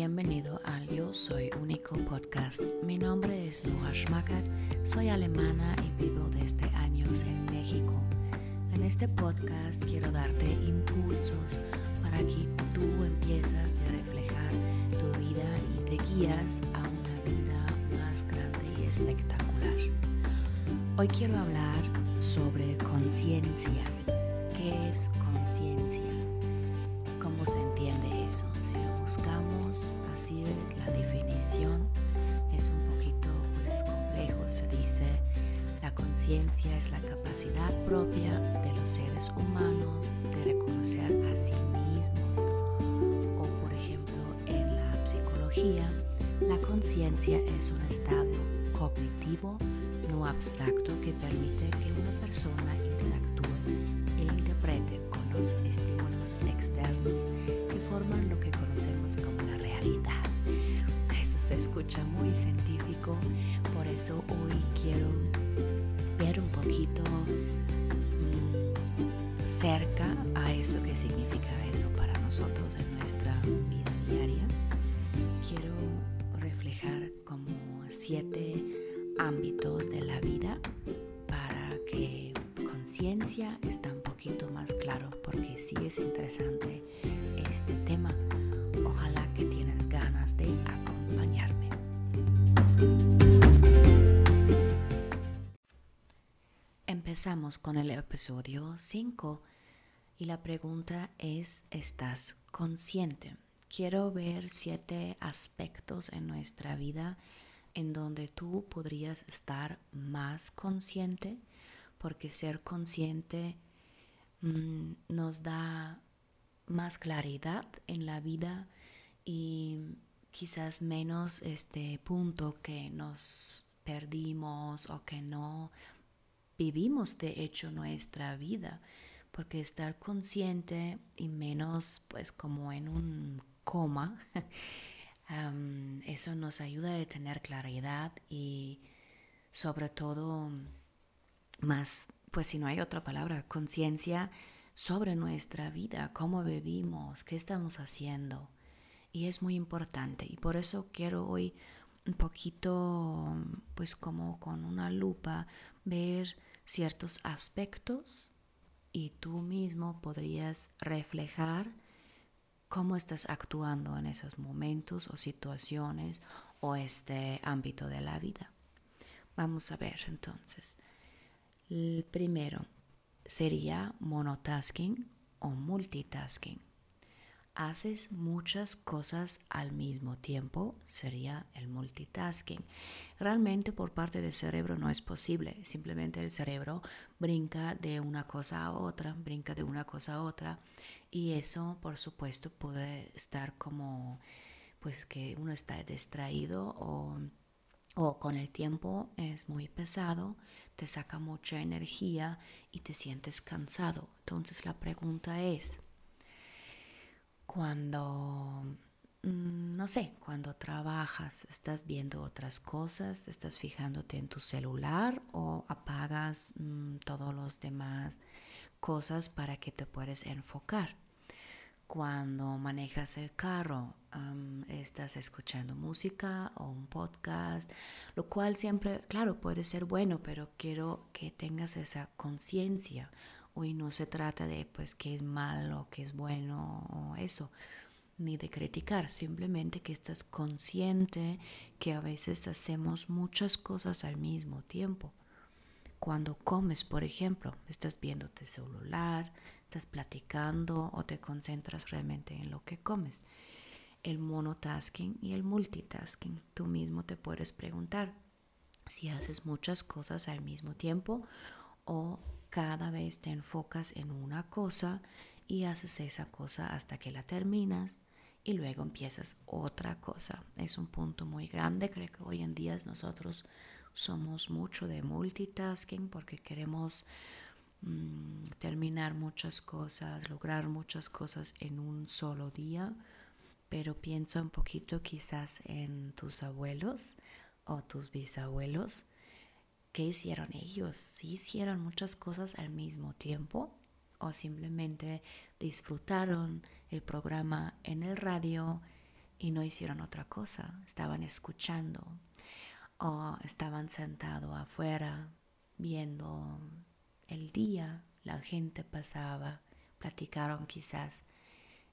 bienvenido al Yo Soy Único podcast. Mi nombre es Noah Schmackert, soy alemana y vivo desde años en México. En este podcast quiero darte impulsos para que tú empiezas a reflejar tu vida y te guías a una vida más grande y espectacular. Hoy quiero hablar sobre conciencia. ¿Qué es conciencia? ¿Cómo se entiende eso? Si buscamos así, la definición es un poquito pues, complejo. Se dice, la conciencia es la capacidad propia de los seres humanos de reconocer a sí mismos. O por ejemplo, en la psicología, la conciencia es un estado cognitivo no abstracto que permite que una persona interactúe e interprete con los estímulos externos forman lo que conocemos como la realidad. Eso se escucha muy científico, por eso hoy quiero ver un poquito mm, cerca a eso que significa eso para nosotros en nuestra vida diaria. Quiero reflejar como siete ámbitos de la vida para que conciencia está un poquito más claro porque sí es interesante este tema. Ojalá que tienes ganas de acompañarme. Empezamos con el episodio 5 y la pregunta es, ¿estás consciente? Quiero ver siete aspectos en nuestra vida en donde tú podrías estar más consciente, porque ser consciente mm, nos da más claridad en la vida y quizás menos este punto que nos perdimos o que no vivimos de hecho nuestra vida porque estar consciente y menos pues como en un coma eso nos ayuda a tener claridad y sobre todo más, pues si no hay otra palabra, conciencia sobre nuestra vida, cómo vivimos, qué estamos haciendo. Y es muy importante. Y por eso quiero hoy un poquito, pues como con una lupa, ver ciertos aspectos y tú mismo podrías reflejar cómo estás actuando en esos momentos o situaciones o este ámbito de la vida. Vamos a ver entonces. El primero sería monotasking o multitasking. Haces muchas cosas al mismo tiempo, sería el multitasking. Realmente por parte del cerebro no es posible, simplemente el cerebro brinca de una cosa a otra, brinca de una cosa a otra y eso, por supuesto, puede estar como, pues que uno está distraído o, o con el tiempo es muy pesado, te saca mucha energía y te sientes cansado. Entonces la pregunta es, cuando, mm, no sé, cuando trabajas, estás viendo otras cosas, estás fijándote en tu celular o apagas mm, todos los demás cosas para que te puedas enfocar. Cuando manejas el carro, estás escuchando música o un podcast, lo cual siempre, claro, puede ser bueno, pero quiero que tengas esa conciencia. Hoy no se trata de pues qué es malo, qué es bueno o eso, ni de criticar, simplemente que estás consciente que a veces hacemos muchas cosas al mismo tiempo. Cuando comes, por ejemplo, estás viendo tu celular, estás platicando o te concentras realmente en lo que comes. El monotasking y el multitasking. Tú mismo te puedes preguntar si haces muchas cosas al mismo tiempo o cada vez te enfocas en una cosa y haces esa cosa hasta que la terminas y luego empiezas otra cosa. Es un punto muy grande. Creo que hoy en día nosotros somos mucho de multitasking porque queremos mm, terminar muchas cosas, lograr muchas cosas en un solo día, pero piensa un poquito quizás en tus abuelos o tus bisabuelos. ¿Qué hicieron ellos? ¿Sí hicieron muchas cosas al mismo tiempo? ¿O simplemente disfrutaron el programa en el radio y no hicieron otra cosa, estaban escuchando o estaban sentados afuera viendo el día, la gente pasaba, platicaron quizás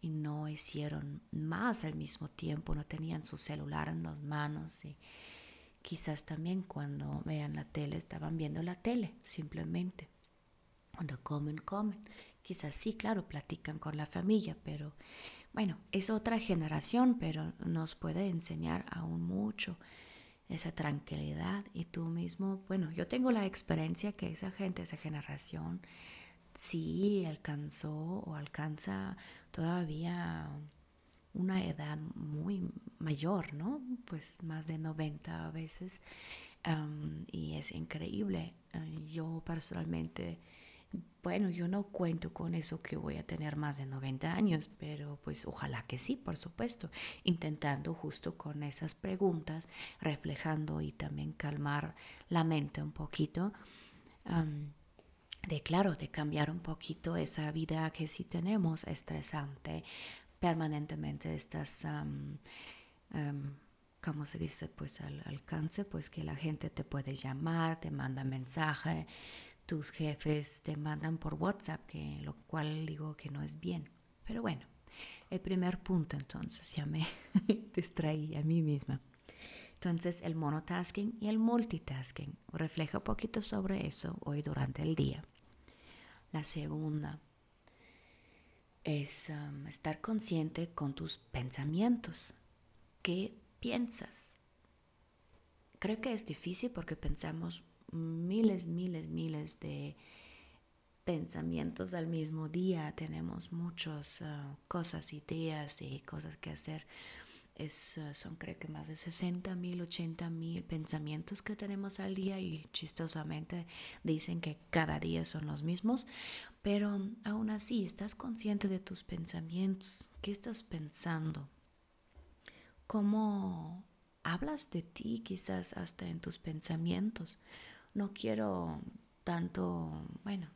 y no hicieron más al mismo tiempo, no tenían su celular en las manos y quizás también cuando vean la tele estaban viendo la tele simplemente. Cuando comen, comen. Quizás sí, claro, platican con la familia, pero bueno, es otra generación, pero nos puede enseñar aún mucho esa tranquilidad y tú mismo, bueno, yo tengo la experiencia que esa gente, esa generación, sí alcanzó o alcanza todavía una edad muy mayor, ¿no? Pues más de 90 veces. y es increíble. Eh, yo personalmente, bueno, yo no cuento con eso que voy a tener más de 90 años, pero pues ojalá que sí, por supuesto, intentando justo con esas preguntas, reflejando y también calmar la mente un poquito de claro, de cambiar un poquito esa vida que sí tenemos estresante, permanentemente estás, ¿cómo se dice? Pues al alcance, pues que la gente te puede llamar, te manda mensaje, tus jefes te mandan por WhatsApp, que lo cual digo que no es bien. Pero bueno, el primer punto entonces, ya me distraí a mí misma. Entonces el monotasking y el multitasking. Refleja un poquito sobre eso hoy durante el día. La segunda es um, estar consciente con tus pensamientos. ¿Qué piensas? Creo que es difícil porque pensamos miles, miles, miles de pensamientos al mismo día. Tenemos muchas uh, cosas, ideas y cosas que hacer. Es, uh, son creo que más de 60 mil, 80 mil pensamientos que tenemos al día y chistosamente dicen que cada día son los mismos, pero aún así estás consciente de tus pensamientos, qué estás pensando, cómo hablas de ti quizás hasta en tus pensamientos. No quiero tanto, bueno,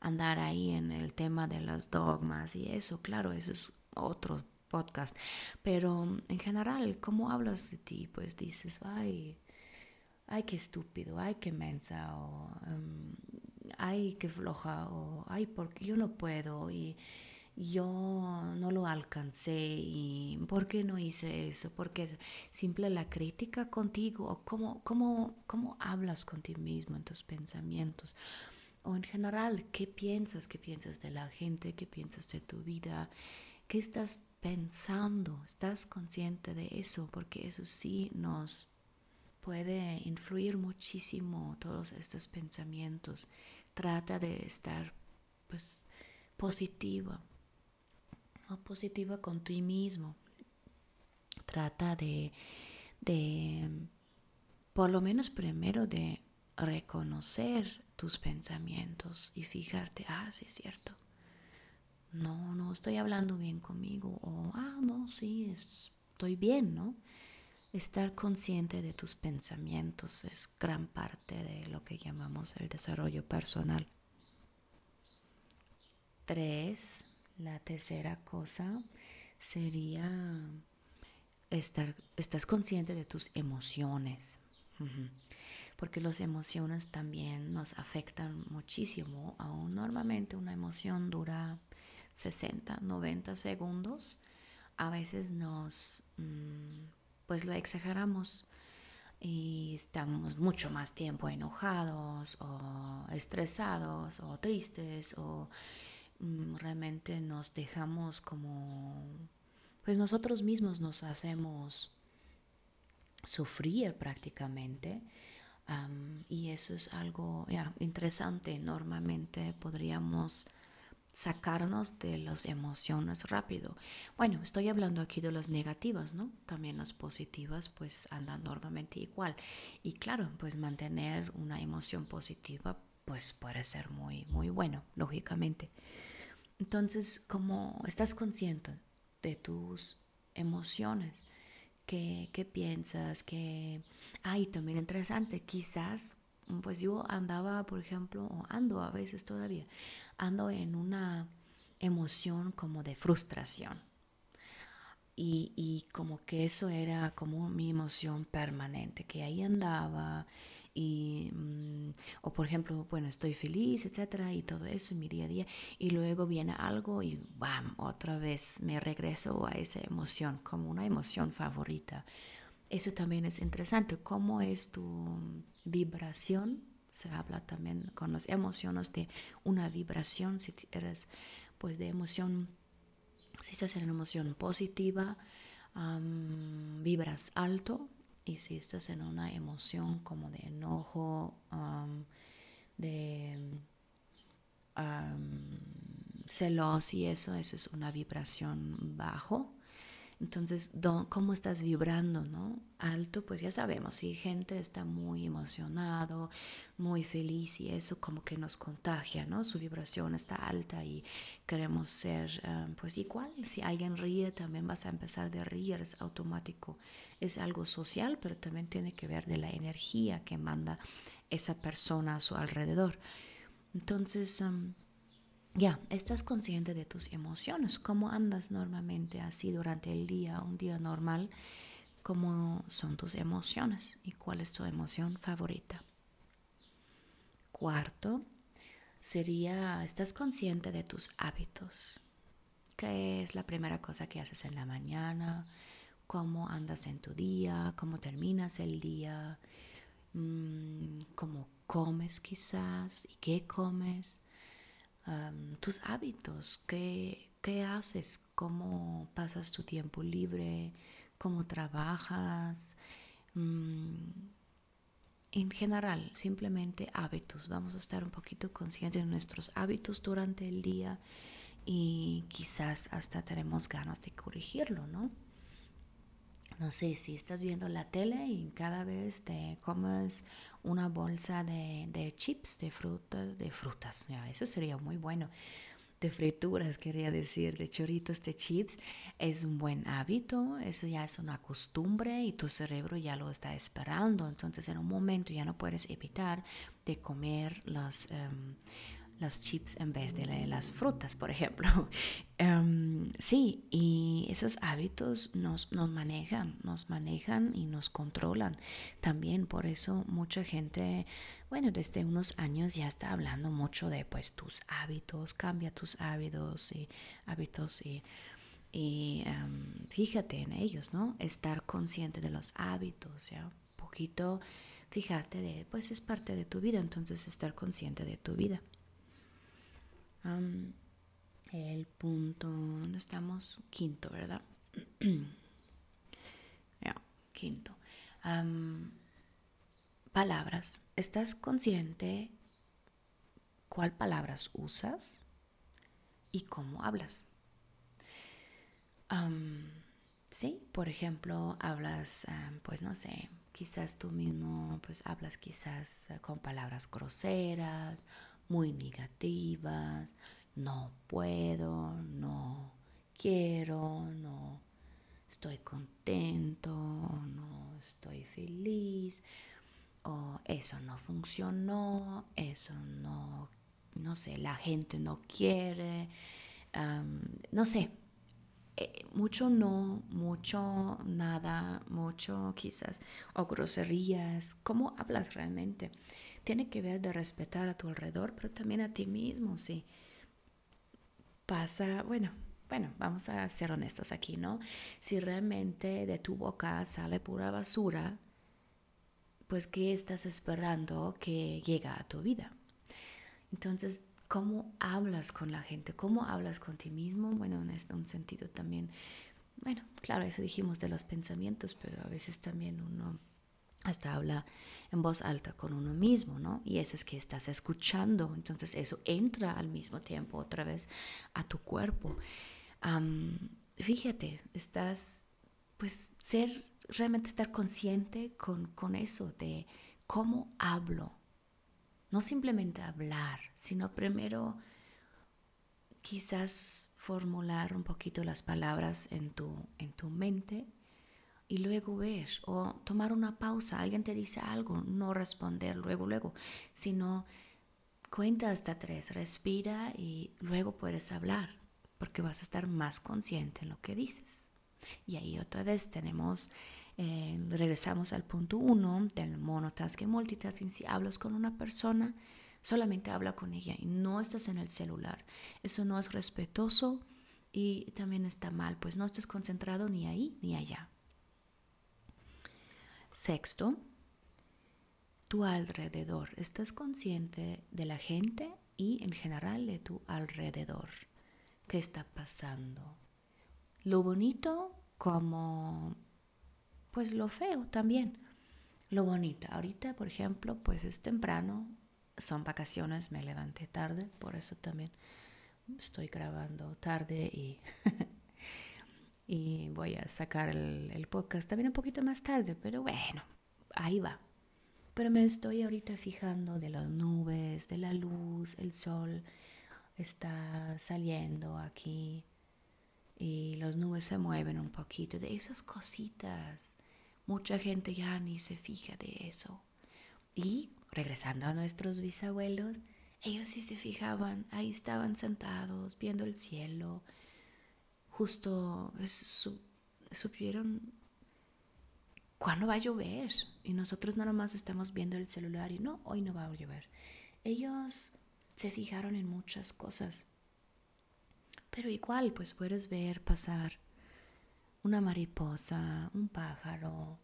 andar ahí en el tema de los dogmas y eso, claro, eso es otro podcast. Pero en general, ¿cómo hablas de ti? Pues dices, ay, ay, qué estúpido, ay, qué mensa, o em, ay, qué floja, o ay, porque yo no puedo, y yo no lo alcancé, y por qué no hice eso, porque simple la crítica contigo, o cómo, cómo, cómo hablas con ti mismo en tus pensamientos. O en general, ¿qué piensas? ¿Qué piensas de la gente? ¿Qué piensas de tu vida? ¿Qué estás pensando? ¿Estás consciente de eso? Porque eso sí nos puede influir muchísimo todos estos pensamientos. Trata de estar pues positiva o positiva con ti mismo. Trata de, de por lo menos primero de reconocer tus pensamientos y fijarte, ah, sí es cierto, no, no estoy hablando bien conmigo, o, ah, no, sí, estoy bien, ¿no? Estar consciente de tus pensamientos es gran parte de lo que llamamos el desarrollo personal. Tres, la tercera cosa sería estar, estás consciente de tus emociones. Porque las emociones también nos afectan muchísimo. Aún normalmente una emoción dura 60, 90 segundos, a veces nos, mm, pues lo exageramos y estamos mucho más tiempo enojados o estresados o tristes o realmente nos dejamos como, pues nosotros mismos nos hacemos sufrir prácticamente. y eso es algo interesante. Normalmente podríamos sacarnos de las emociones rápido. Bueno, estoy hablando aquí de las negativas, ¿no? También las positivas pues andan normalmente igual. Y claro, pues mantener una emoción positiva pues puede ser muy, muy bueno, lógicamente. Entonces, como estás consciente de tus emociones, ¿qué, qué piensas? ¿Qué... Ay, también interesante, quizás pues yo andaba, por ejemplo, o ando a veces todavía, ando en una emoción como de frustración. Y, y como que eso era como mi emoción permanente, que ahí andaba y mm, o por ejemplo bueno estoy feliz etcétera y todo eso en mi día a día y luego viene algo y bam otra vez me regreso a esa emoción como una emoción favorita. Eso también es interesante cómo es tu vibración se habla también con las emociones de una vibración si eres pues de emoción si estás en una emoción positiva vibras alto y si estás en una emoción como de enojo, de celos y eso, eso es una vibración bajo. Entonces, ¿cómo estás vibrando, no? Alto, pues ya sabemos, si gente está muy emocionado, muy feliz y eso como que nos contagia, ¿no? Su vibración está alta y queremos ser, um, pues igual, si alguien ríe, también vas a empezar de reír, es automático. Es algo social, pero también tiene que ver de la energía que manda esa persona a su alrededor. Entonces, um, ya, estás consciente de tus emociones, cómo andas normalmente así durante el día, un día normal, cómo son tus emociones y cuál es tu emoción favorita. Cuarto, sería, estás consciente de tus hábitos. ¿Qué es la primera cosa que haces en la mañana? ¿Cómo andas en tu día? ¿Cómo terminas el día? Mm, ¿Cómo comes quizás? ¿Y qué comes? Tus hábitos, ¿qué, qué haces, cómo pasas tu tiempo libre, cómo trabajas. Mm, en general, simplemente hábitos. Vamos a estar un poquito conscientes de nuestros hábitos durante el día y quizás hasta tenemos ganas de corregirlo, ¿no? No sé si estás viendo la tele y cada vez comes una bolsa de, chips, de frutas, de frutas, eso sería muy bueno. De frituras, quería decir, de choritos, de chips, es un buen hábito, eso ya es una costumbre y tu cerebro ya lo está esperando, entonces en un momento ya no puedes evitar de comer los, em, las chips en vez de las frutas, por ejemplo. Em, sí, y esos hábitos nos, nos manejan, nos manejan y nos controlan. También por eso mucha gente, bueno, desde unos años ya está hablando mucho de pues tus hábitos, cambia tus hábitos y hábitos y, em, fíjate en ellos, ¿no? Estar consciente de los hábitos, ya, poquito, fíjate de, pues es parte de tu vida, entonces estar consciente de tu vida el punto, ¿dónde estamos? Quinto, ¿verdad? quinto. palabras. ¿Estás consciente cuál palabras usas y cómo hablas? sí, por ejemplo, hablas, pues no sé, quizás tú mismo, pues hablas quizás eh, con palabras groseras muy negativas, no puedo, no quiero, no estoy contento, no estoy feliz, o eso no funcionó, eso no, no sé, la gente no quiere, no sé, eh, mucho no, mucho nada, mucho quizás, o groserías, ¿cómo hablas realmente? tiene que ver de respetar a tu alrededor, pero también a ti mismo, sí. Pasa, bueno, bueno, vamos a ser honestos aquí, ¿no? Si realmente de tu boca sale pura basura, pues ¿qué estás esperando que llega a tu vida? Entonces, ¿cómo hablas con la gente? ¿Cómo hablas con ti mismo? Bueno, en este, un sentido también, bueno, claro, eso dijimos de los pensamientos, pero a veces también uno hasta habla en voz alta con uno mismo, ¿no? Y eso es que estás escuchando, entonces eso entra al mismo tiempo otra vez a tu cuerpo. fíjate, estás, pues, ser, realmente estar consciente con, con eso de cómo hablo. No simplemente hablar, sino primero quizás formular un poquito las palabras en tu, en tu mente y luego ver o tomar una pausa, alguien te dice algo, no responder luego, luego, sino cuenta hasta tres, respira y luego puedes hablar porque vas a estar más consciente en lo que dices. Y ahí otra vez tenemos, eh, regresamos al punto uno del monotasking multitasking. Si hablas con una persona, solamente habla con ella y no estás en el celular. Eso no es respetuoso y también está mal, pues no estás concentrado ni ahí ni allá. Sexto, tu alrededor. Estás consciente de la gente y en general de tu alrededor. ¿Qué está pasando? Lo bonito como pues lo feo también. Lo bonito, ahorita por ejemplo, pues es temprano, son vacaciones, me levanté tarde, por eso también estoy grabando tarde y, y voy a sacar el, el, podcast también un poquito más tarde, pero bueno, ahí va. Pero me estoy ahorita fijando de las nubes, de la luz, el sol está saliendo aquí y las nubes se mueven un poquito, de esas cositas. Mucha gente ya ni se fija de eso. Y regresando a nuestros bisabuelos, ellos sí se fijaban, ahí estaban sentados viendo el cielo, justo supieron cuándo va a llover y nosotros nada más estamos viendo el celular y no, hoy no va a llover. Ellos se fijaron en muchas cosas, pero igual pues puedes ver pasar una mariposa, un pájaro,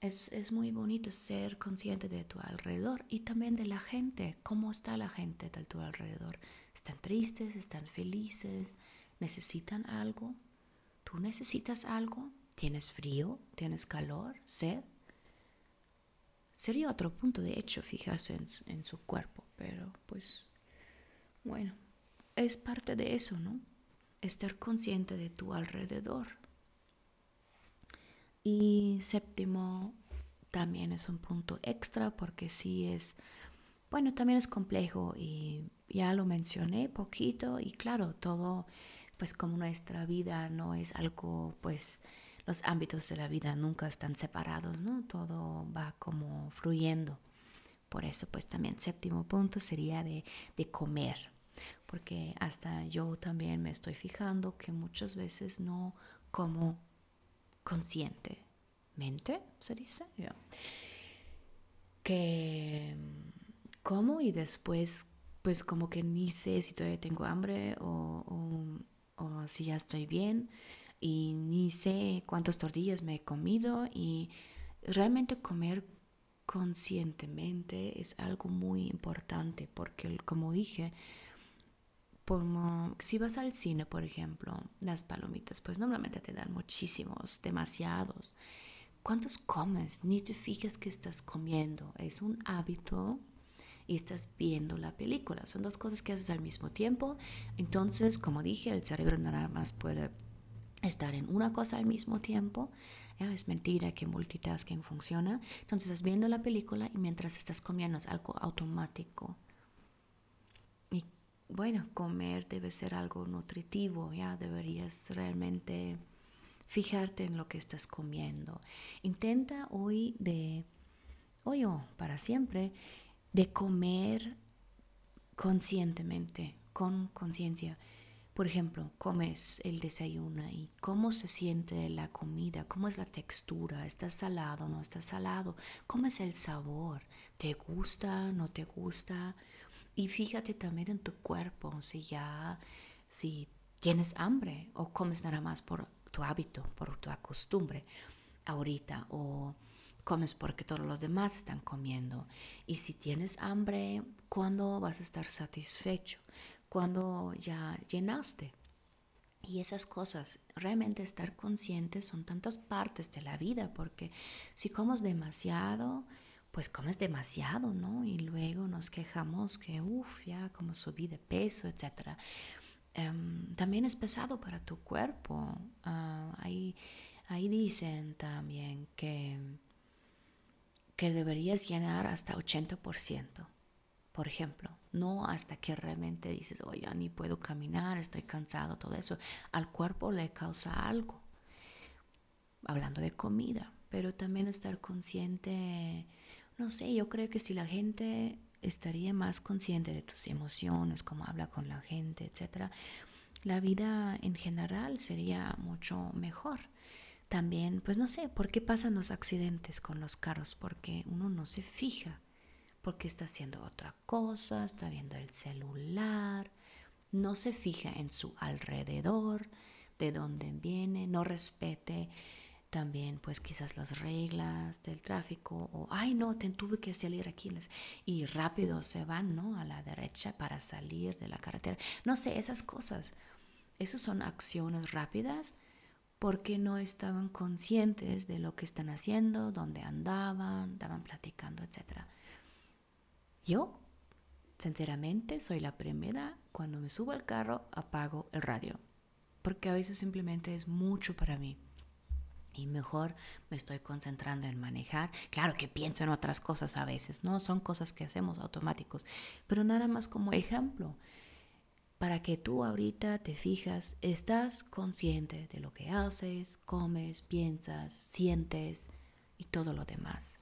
es, muy bonito ser consciente de tu alrededor y también de la gente, cómo está la gente de tu alrededor. ¿Están tristes? ¿Están felices? ¿Necesitan algo? ¿Tú necesitas algo? ¿Tienes frío? ¿Tienes calor? ¿Sed? Sería otro punto, de hecho, fijarse en su cuerpo, pero pues bueno, es parte de eso, ¿no? Estar consciente de tu alrededor. Y séptimo, también es un punto extra porque sí es, bueno, también es complejo y ya lo mencioné poquito y claro, todo, pues como nuestra vida no es algo, pues los ámbitos de la vida nunca están separados, ¿no? Todo va como fluyendo. Por eso, pues también séptimo punto sería de, de comer, porque hasta yo también me estoy fijando que muchas veces no como conscientemente, se dice, que como y después pues como que ni sé si todavía tengo hambre o, o, si ya estoy bien y ni sé cuántas tortillas me he comido y realmente comer conscientemente es algo muy importante porque como dije si vas al cine, por ejemplo, las palomitas, pues normalmente te dan muchísimos, demasiados. ¿Cuántos comes? Ni te fijas que estás comiendo. Es un hábito y estás viendo la película. Son dos cosas que haces al mismo tiempo. Entonces, como dije, el cerebro nada más puede estar en una cosa al mismo tiempo. Es mentira que multitasking funciona. Entonces, estás viendo la película y mientras estás comiendo es algo automático bueno, comer debe ser algo nutritivo, ya deberías realmente fijarte en lo que estás comiendo. Intenta hoy de, hoy o para siempre, de comer conscientemente, con conciencia. Por ejemplo, comes el desayuno y cómo se siente la comida, cómo es la textura, está salado, no está salado, cómo es el sabor, te gusta, no te gusta, y fíjate también en tu cuerpo, si ya, si tienes hambre o comes nada más por tu hábito, por tu costumbre ahorita o comes porque todos los demás están comiendo. Y si tienes hambre, ¿cuándo vas a estar satisfecho? Cuando ya llenaste. Y esas cosas, realmente estar conscientes son tantas partes de la vida, porque si comes demasiado, pues comes demasiado, ¿no? Y luego nos quejamos que, uff, ya como subí de peso, etc. Em, también es pesado para tu cuerpo. Ah, ahí, ahí dicen también que, que deberías llenar hasta 80%, por ejemplo. No hasta que realmente dices, oye, ni puedo caminar, estoy cansado, todo eso. Al cuerpo le causa algo. Hablando de comida, pero también estar consciente no sé, yo creo que si la gente estaría más consciente de tus emociones, cómo habla con la gente, etcétera, la vida en general sería mucho mejor. También, pues no sé, ¿por qué pasan los accidentes con los carros? Porque uno no se fija, porque está haciendo otra cosa, está viendo el celular, no se fija en su alrededor, de dónde viene, no respete también pues quizás las reglas del tráfico o ay no, te tuve que salir aquí y rápido se van, ¿no? A la derecha para salir de la carretera. No sé, esas cosas. Esas son acciones rápidas porque no estaban conscientes de lo que están haciendo, dónde andaban, estaban platicando, etc. Yo, sinceramente, soy la primera, cuando me subo al carro, apago el radio, porque a veces simplemente es mucho para mí y mejor me estoy concentrando en manejar. Claro que pienso en otras cosas a veces, ¿no? Son cosas que hacemos automáticos, pero nada más como ejemplo, para que tú ahorita te fijas, estás consciente de lo que haces, comes, piensas, sientes y todo lo demás.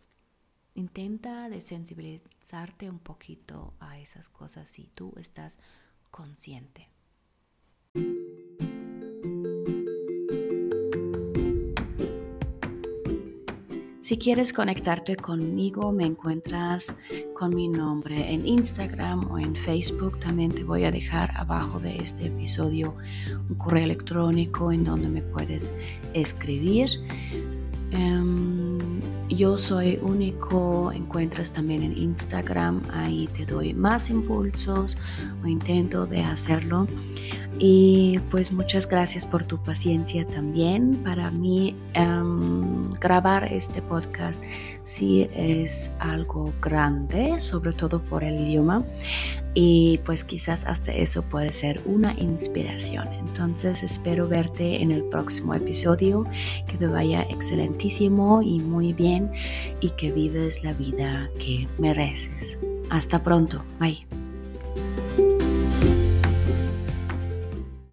Intenta desensibilizarte un poquito a esas cosas si tú estás consciente. Si quieres conectarte conmigo, me encuentras con mi nombre en Instagram o en Facebook. También te voy a dejar abajo de este episodio un correo electrónico en donde me puedes escribir. Em, yo soy único, encuentras también en Instagram, ahí te doy más impulsos o intento de hacerlo. Y pues muchas gracias por tu paciencia también. Para mí em, grabar este podcast sí es algo grande, sobre todo por el idioma. Y pues quizás hasta eso puede ser una inspiración. Entonces espero verte en el próximo episodio. Que te vaya excelentísimo y muy bien y que vives la vida que mereces. Hasta pronto. Bye.